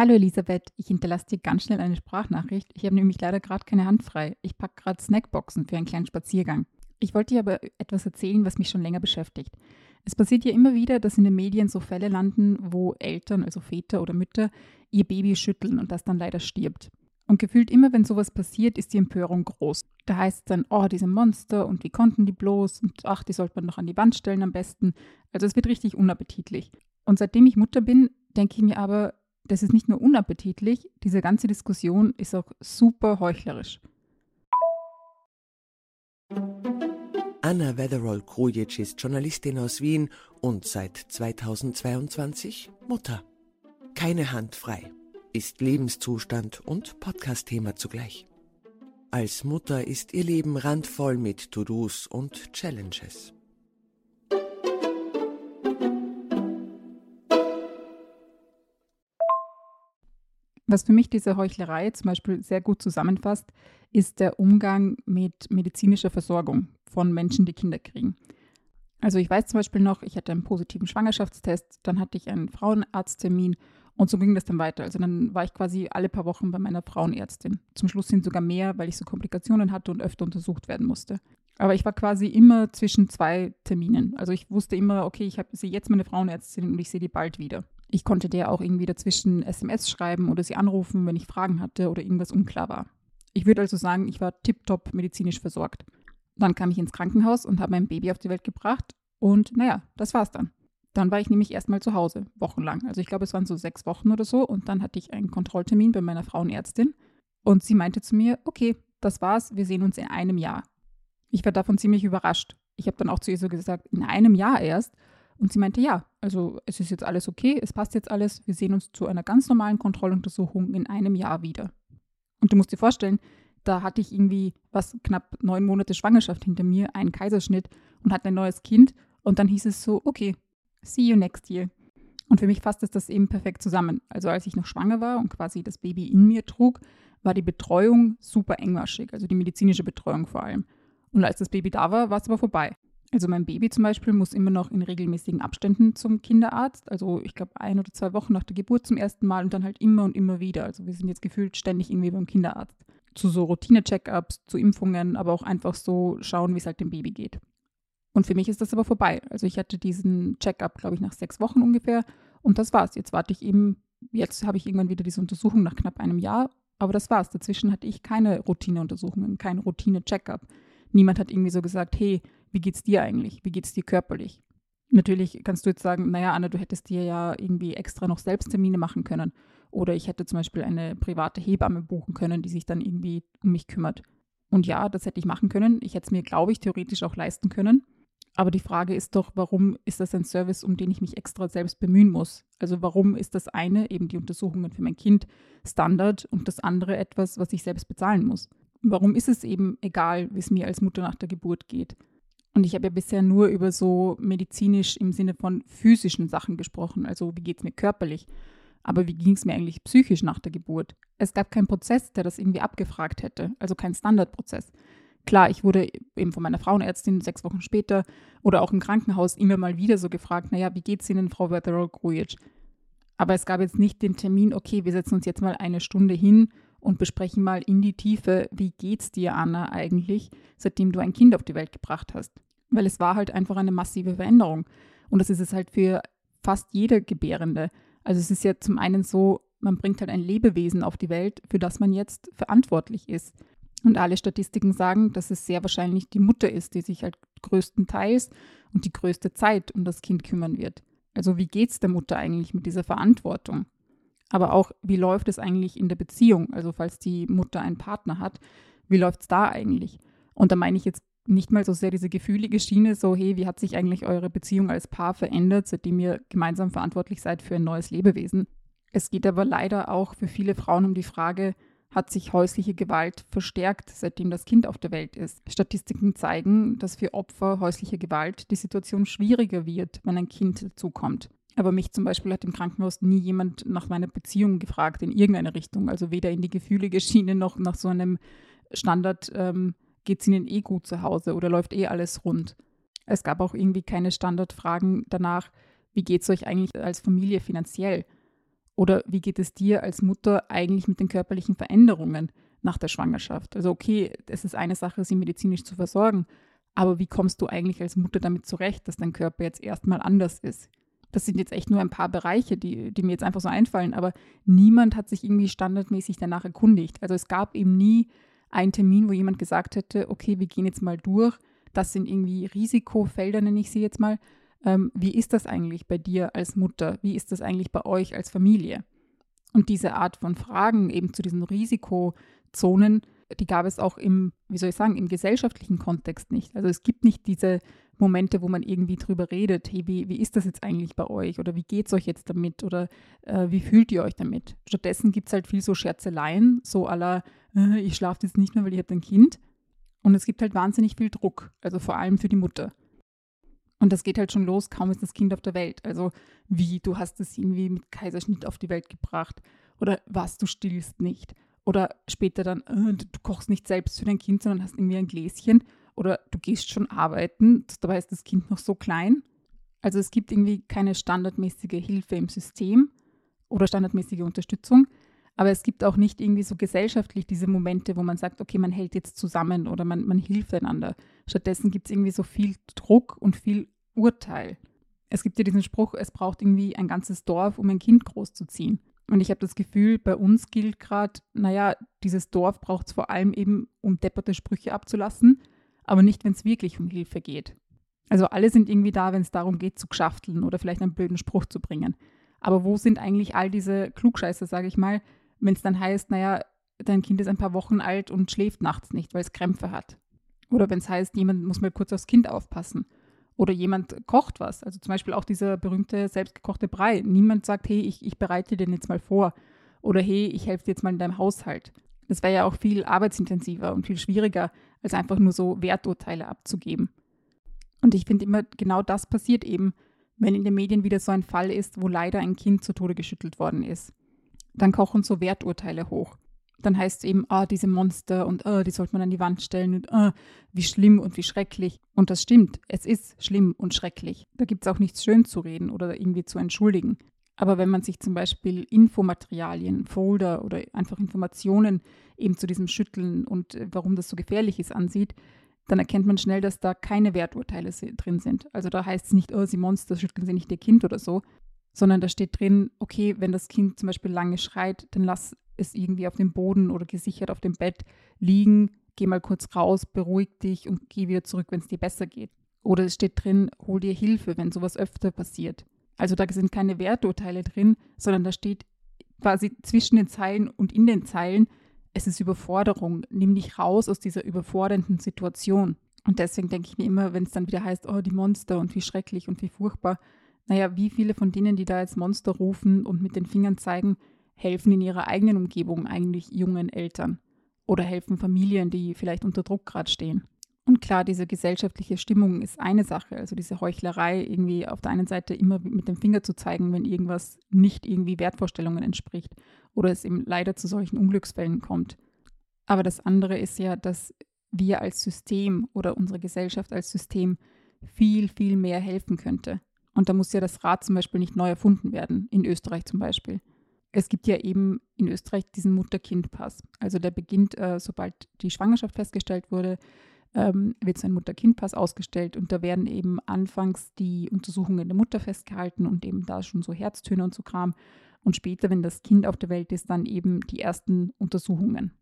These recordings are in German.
Hallo Elisabeth, ich hinterlasse dir ganz schnell eine Sprachnachricht. Ich habe nämlich leider gerade keine Hand frei. Ich packe gerade Snackboxen für einen kleinen Spaziergang. Ich wollte dir aber etwas erzählen, was mich schon länger beschäftigt. Es passiert ja immer wieder, dass in den Medien so Fälle landen, wo Eltern, also Väter oder Mütter, ihr Baby schütteln und das dann leider stirbt. Und gefühlt immer, wenn sowas passiert, ist die Empörung groß. Da heißt es dann, oh, diese Monster und wie konnten die bloß und ach, die sollte man noch an die Wand stellen am besten. Also es wird richtig unappetitlich. Und seitdem ich Mutter bin, denke ich mir aber, das ist nicht nur unappetitlich, diese ganze Diskussion ist auch super heuchlerisch. Anna Wetherall-Krujic ist Journalistin aus Wien und seit 2022 Mutter. Keine Hand frei ist Lebenszustand und Podcast-Thema zugleich. Als Mutter ist ihr Leben randvoll mit To-Dos und Challenges. Was für mich diese Heuchlerei zum Beispiel sehr gut zusammenfasst, ist der Umgang mit medizinischer Versorgung von Menschen, die Kinder kriegen. Also ich weiß zum Beispiel noch, ich hatte einen positiven Schwangerschaftstest, dann hatte ich einen Frauenarzttermin und so ging das dann weiter. Also dann war ich quasi alle paar Wochen bei meiner Frauenärztin. Zum Schluss sind sogar mehr, weil ich so Komplikationen hatte und öfter untersucht werden musste. Aber ich war quasi immer zwischen zwei Terminen. Also ich wusste immer, okay, ich sehe jetzt meine Frauenärztin und ich sehe die bald wieder. Ich konnte der auch irgendwie dazwischen SMS schreiben oder sie anrufen, wenn ich Fragen hatte oder irgendwas unklar war. Ich würde also sagen, ich war tiptop medizinisch versorgt. Dann kam ich ins Krankenhaus und habe mein Baby auf die Welt gebracht und naja, das war's dann. Dann war ich nämlich erstmal zu Hause, wochenlang. Also ich glaube, es waren so sechs Wochen oder so und dann hatte ich einen Kontrolltermin bei meiner Frauenärztin und sie meinte zu mir, okay, das war's, wir sehen uns in einem Jahr. Ich war davon ziemlich überrascht. Ich habe dann auch zu ihr so gesagt, in einem Jahr erst. Und sie meinte, ja, also es ist jetzt alles okay, es passt jetzt alles, wir sehen uns zu einer ganz normalen Kontrolluntersuchung in einem Jahr wieder. Und du musst dir vorstellen, da hatte ich irgendwie was knapp neun Monate Schwangerschaft hinter mir, einen Kaiserschnitt und hatte ein neues Kind. Und dann hieß es so, okay, see you next year. Und für mich fasst es das eben perfekt zusammen. Also als ich noch schwanger war und quasi das Baby in mir trug, war die Betreuung super engmaschig, also die medizinische Betreuung vor allem. Und als das Baby da war, war es aber vorbei. Also mein Baby zum Beispiel muss immer noch in regelmäßigen Abständen zum Kinderarzt. Also ich glaube ein oder zwei Wochen nach der Geburt zum ersten Mal und dann halt immer und immer wieder. Also wir sind jetzt gefühlt ständig irgendwie beim Kinderarzt. Zu so Routine-Check-ups, zu Impfungen, aber auch einfach so schauen, wie es halt dem Baby geht. Und für mich ist das aber vorbei. Also ich hatte diesen Check-up, glaube ich, nach sechs Wochen ungefähr. Und das war's. Jetzt warte ich eben, jetzt habe ich irgendwann wieder diese Untersuchung nach knapp einem Jahr. Aber das war's. Dazwischen hatte ich keine Routine-Untersuchungen, kein Routine-Check-up. Niemand hat irgendwie so gesagt, hey, wie geht's dir eigentlich? Wie geht's dir körperlich? Natürlich kannst du jetzt sagen, naja, Anna, du hättest dir ja irgendwie extra noch Selbsttermine machen können. Oder ich hätte zum Beispiel eine private Hebamme buchen können, die sich dann irgendwie um mich kümmert. Und ja, das hätte ich machen können. Ich hätte es mir, glaube ich, theoretisch auch leisten können. Aber die Frage ist doch, warum ist das ein Service, um den ich mich extra selbst bemühen muss? Also warum ist das eine, eben die Untersuchungen für mein Kind, Standard und das andere etwas, was ich selbst bezahlen muss? Warum ist es eben egal, wie es mir als Mutter nach der Geburt geht? Und ich habe ja bisher nur über so medizinisch im Sinne von physischen Sachen gesprochen, also wie geht es mir körperlich. Aber wie ging es mir eigentlich psychisch nach der Geburt? Es gab keinen Prozess, der das irgendwie abgefragt hätte, also kein Standardprozess. Klar, ich wurde eben von meiner Frauenärztin sechs Wochen später oder auch im Krankenhaus immer mal wieder so gefragt, naja, wie geht's Ihnen, Frau Wetherall-Grujic? Aber es gab jetzt nicht den Termin, okay, wir setzen uns jetzt mal eine Stunde hin und besprechen mal in die Tiefe, wie geht's dir, Anna, eigentlich, seitdem du ein Kind auf die Welt gebracht hast. Weil es war halt einfach eine massive Veränderung. Und das ist es halt für fast jede Gebärende. Also es ist ja zum einen so, man bringt halt ein Lebewesen auf die Welt, für das man jetzt verantwortlich ist. Und alle Statistiken sagen, dass es sehr wahrscheinlich die Mutter ist, die sich halt größtenteils und die größte Zeit um das Kind kümmern wird. Also wie geht es der Mutter eigentlich mit dieser Verantwortung? Aber auch, wie läuft es eigentlich in der Beziehung? Also falls die Mutter einen Partner hat, wie läuft es da eigentlich? Und da meine ich jetzt nicht mal so sehr diese gefühlige Schiene, so hey, wie hat sich eigentlich eure Beziehung als Paar verändert, seitdem ihr gemeinsam verantwortlich seid für ein neues Lebewesen? Es geht aber leider auch für viele Frauen um die Frage, hat sich häusliche Gewalt verstärkt, seitdem das Kind auf der Welt ist. Statistiken zeigen, dass für Opfer häuslicher Gewalt die Situation schwieriger wird, wenn ein Kind dazukommt. Aber mich zum Beispiel hat im Krankenhaus nie jemand nach meiner Beziehung gefragt in irgendeine Richtung. Also weder in die gefühlige Schiene noch nach so einem Standard, ähm, geht es Ihnen eh gut zu Hause oder läuft eh alles rund. Es gab auch irgendwie keine Standardfragen danach, wie geht es euch eigentlich als Familie finanziell? Oder wie geht es dir als Mutter eigentlich mit den körperlichen Veränderungen nach der Schwangerschaft? Also okay, es ist eine Sache, sie medizinisch zu versorgen, aber wie kommst du eigentlich als Mutter damit zurecht, dass dein Körper jetzt erstmal anders ist? Das sind jetzt echt nur ein paar Bereiche, die, die mir jetzt einfach so einfallen, aber niemand hat sich irgendwie standardmäßig danach erkundigt. Also es gab eben nie einen Termin, wo jemand gesagt hätte, okay, wir gehen jetzt mal durch, das sind irgendwie Risikofelder, nenne ich sie jetzt mal, ähm, wie ist das eigentlich bei dir als Mutter? Wie ist das eigentlich bei euch als Familie? Und diese Art von Fragen eben zu diesen Risikozonen, die gab es auch im, wie soll ich sagen, im gesellschaftlichen Kontext nicht. Also es gibt nicht diese Momente, wo man irgendwie drüber redet, hey, wie, wie ist das jetzt eigentlich bei euch oder wie geht es euch jetzt damit oder äh, wie fühlt ihr euch damit? Stattdessen gibt es halt viel so Scherzeleien, so aller, äh, ich schlafe jetzt nicht mehr, weil ich habe ein Kind. Und es gibt halt wahnsinnig viel Druck, also vor allem für die Mutter. Und das geht halt schon los, kaum ist das Kind auf der Welt. Also wie, du hast es irgendwie mit Kaiserschnitt auf die Welt gebracht oder was, du stillst nicht. Oder später dann, äh, du kochst nicht selbst für dein Kind, sondern hast irgendwie ein Gläschen. Oder du gehst schon arbeiten, dabei ist das Kind noch so klein. Also es gibt irgendwie keine standardmäßige Hilfe im System oder standardmäßige Unterstützung. Aber es gibt auch nicht irgendwie so gesellschaftlich diese Momente, wo man sagt, okay, man hält jetzt zusammen oder man, man hilft einander. Stattdessen gibt es irgendwie so viel Druck und viel Urteil. Es gibt ja diesen Spruch, es braucht irgendwie ein ganzes Dorf, um ein Kind großzuziehen. Und ich habe das Gefühl, bei uns gilt gerade, naja, dieses Dorf braucht es vor allem eben, um depperte Sprüche abzulassen, aber nicht, wenn es wirklich um Hilfe geht. Also alle sind irgendwie da, wenn es darum geht, zu geschafteln oder vielleicht einen blöden Spruch zu bringen. Aber wo sind eigentlich all diese Klugscheiße, sage ich mal, wenn es dann heißt, naja, dein Kind ist ein paar Wochen alt und schläft nachts nicht, weil es Krämpfe hat. Oder wenn es heißt, jemand muss mal kurz aufs Kind aufpassen. Oder jemand kocht was. Also zum Beispiel auch dieser berühmte selbstgekochte Brei. Niemand sagt, hey, ich, ich bereite den jetzt mal vor. Oder hey, ich helfe dir jetzt mal in deinem Haushalt. Das wäre ja auch viel arbeitsintensiver und viel schwieriger, als einfach nur so Werturteile abzugeben. Und ich finde immer, genau das passiert eben, wenn in den Medien wieder so ein Fall ist, wo leider ein Kind zu Tode geschüttelt worden ist dann kochen so Werturteile hoch. Dann heißt es eben, ah, diese Monster und ah, die sollte man an die Wand stellen und ah, wie schlimm und wie schrecklich. Und das stimmt, es ist schlimm und schrecklich. Da gibt es auch nichts schön zu reden oder irgendwie zu entschuldigen. Aber wenn man sich zum Beispiel Infomaterialien, Folder oder einfach Informationen eben zu diesem Schütteln und äh, warum das so gefährlich ist ansieht, dann erkennt man schnell, dass da keine Werturteile drin sind. Also da heißt es nicht, oh, sie Monster, schütteln sie nicht ihr Kind oder so, sondern da steht drin, okay, wenn das Kind zum Beispiel lange schreit, dann lass es irgendwie auf dem Boden oder gesichert auf dem Bett liegen, geh mal kurz raus, beruhig dich und geh wieder zurück, wenn es dir besser geht. Oder es steht drin, hol dir Hilfe, wenn sowas öfter passiert. Also da sind keine Werturteile drin, sondern da steht quasi zwischen den Zeilen und in den Zeilen, es ist Überforderung, nimm dich raus aus dieser überfordernden Situation. Und deswegen denke ich mir immer, wenn es dann wieder heißt, oh, die Monster und wie schrecklich und wie furchtbar, naja, wie viele von denen, die da jetzt Monster rufen und mit den Fingern zeigen, helfen in ihrer eigenen Umgebung eigentlich jungen Eltern oder helfen Familien, die vielleicht unter Druck gerade stehen. Und klar, diese gesellschaftliche Stimmung ist eine Sache, also diese Heuchlerei, irgendwie auf der einen Seite immer mit dem Finger zu zeigen, wenn irgendwas nicht irgendwie Wertvorstellungen entspricht oder es eben leider zu solchen Unglücksfällen kommt. Aber das andere ist ja, dass wir als System oder unsere Gesellschaft als System viel, viel mehr helfen könnte. Und da muss ja das Rad zum Beispiel nicht neu erfunden werden, in Österreich zum Beispiel. Es gibt ja eben in Österreich diesen Mutter-Kind-Pass. Also der beginnt, äh, sobald die Schwangerschaft festgestellt wurde, ähm, wird so ein Mutter-Kind-Pass ausgestellt und da werden eben anfangs die Untersuchungen der Mutter festgehalten und eben da schon so Herztöne und so Kram. Und später, wenn das Kind auf der Welt ist, dann eben die ersten Untersuchungen.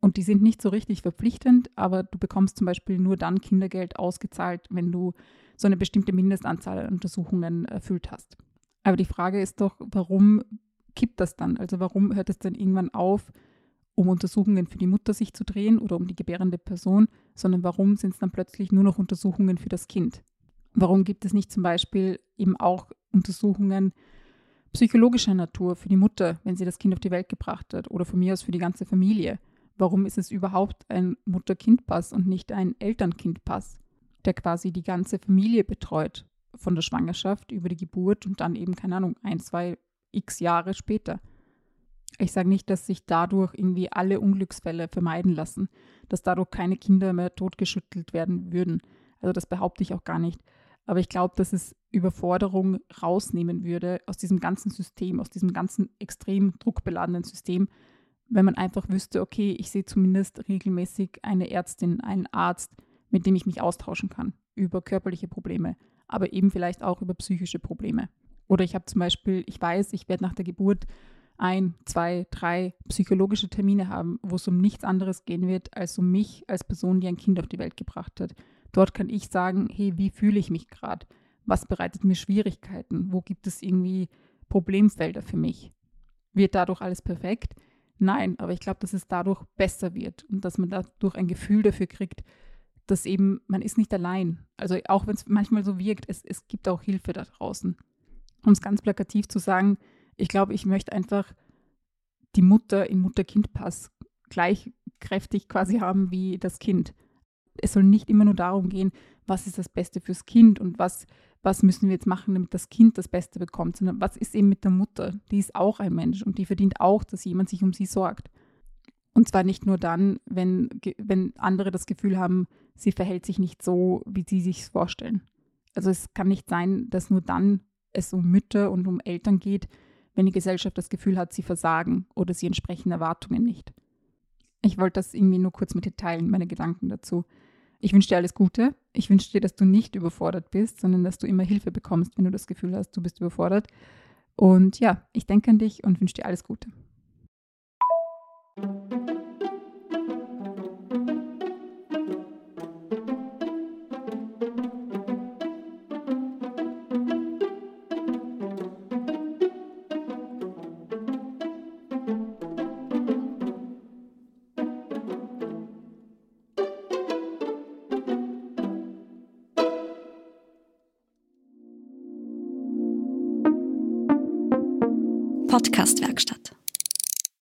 Und die sind nicht so richtig verpflichtend, aber du bekommst zum Beispiel nur dann Kindergeld ausgezahlt, wenn du so eine bestimmte Mindestanzahl an Untersuchungen erfüllt hast. Aber die Frage ist doch, warum kippt das dann? Also warum hört es dann irgendwann auf, um Untersuchungen für die Mutter sich zu drehen oder um die gebärende Person, sondern warum sind es dann plötzlich nur noch Untersuchungen für das Kind? Warum gibt es nicht zum Beispiel eben auch Untersuchungen psychologischer Natur für die Mutter, wenn sie das Kind auf die Welt gebracht hat oder von mir aus für die ganze Familie? Warum ist es überhaupt ein Mutter-Kind-Pass und nicht ein Eltern-Kind-Pass? der quasi die ganze Familie betreut, von der Schwangerschaft über die Geburt und dann eben, keine Ahnung, ein, zwei, x Jahre später. Ich sage nicht, dass sich dadurch irgendwie alle Unglücksfälle vermeiden lassen, dass dadurch keine Kinder mehr totgeschüttelt werden würden. Also das behaupte ich auch gar nicht. Aber ich glaube, dass es Überforderung rausnehmen würde aus diesem ganzen System, aus diesem ganzen extrem druckbeladenen System, wenn man einfach wüsste, okay, ich sehe zumindest regelmäßig eine Ärztin, einen Arzt, mit dem ich mich austauschen kann über körperliche Probleme, aber eben vielleicht auch über psychische Probleme. Oder ich habe zum Beispiel, ich weiß, ich werde nach der Geburt ein, zwei, drei psychologische Termine haben, wo es um nichts anderes gehen wird, als um mich als Person, die ein Kind auf die Welt gebracht hat. Dort kann ich sagen, hey, wie fühle ich mich gerade? Was bereitet mir Schwierigkeiten? Wo gibt es irgendwie Problemfelder für mich? Wird dadurch alles perfekt? Nein, aber ich glaube, dass es dadurch besser wird und dass man dadurch ein Gefühl dafür kriegt, dass eben man ist nicht allein. Also auch wenn es manchmal so wirkt, es, es gibt auch Hilfe da draußen. Um es ganz plakativ zu sagen, ich glaube, ich möchte einfach die Mutter im Mutter-Kind-Pass gleich kräftig quasi haben wie das Kind. Es soll nicht immer nur darum gehen, was ist das Beste fürs Kind und was, was müssen wir jetzt machen, damit das Kind das Beste bekommt, sondern was ist eben mit der Mutter? Die ist auch ein Mensch und die verdient auch, dass jemand sich um sie sorgt. Und zwar nicht nur dann, wenn, wenn andere das Gefühl haben, sie verhält sich nicht so, wie sie sich vorstellen. Also es kann nicht sein, dass nur dann es um Mütter und um Eltern geht, wenn die Gesellschaft das Gefühl hat, sie versagen oder sie entsprechen Erwartungen nicht. Ich wollte das irgendwie nur kurz mit dir teilen, meine Gedanken dazu. Ich wünsche dir alles Gute. Ich wünsche dir, dass du nicht überfordert bist, sondern dass du immer Hilfe bekommst, wenn du das Gefühl hast, du bist überfordert. Und ja, ich denke an dich und wünsche dir alles Gute.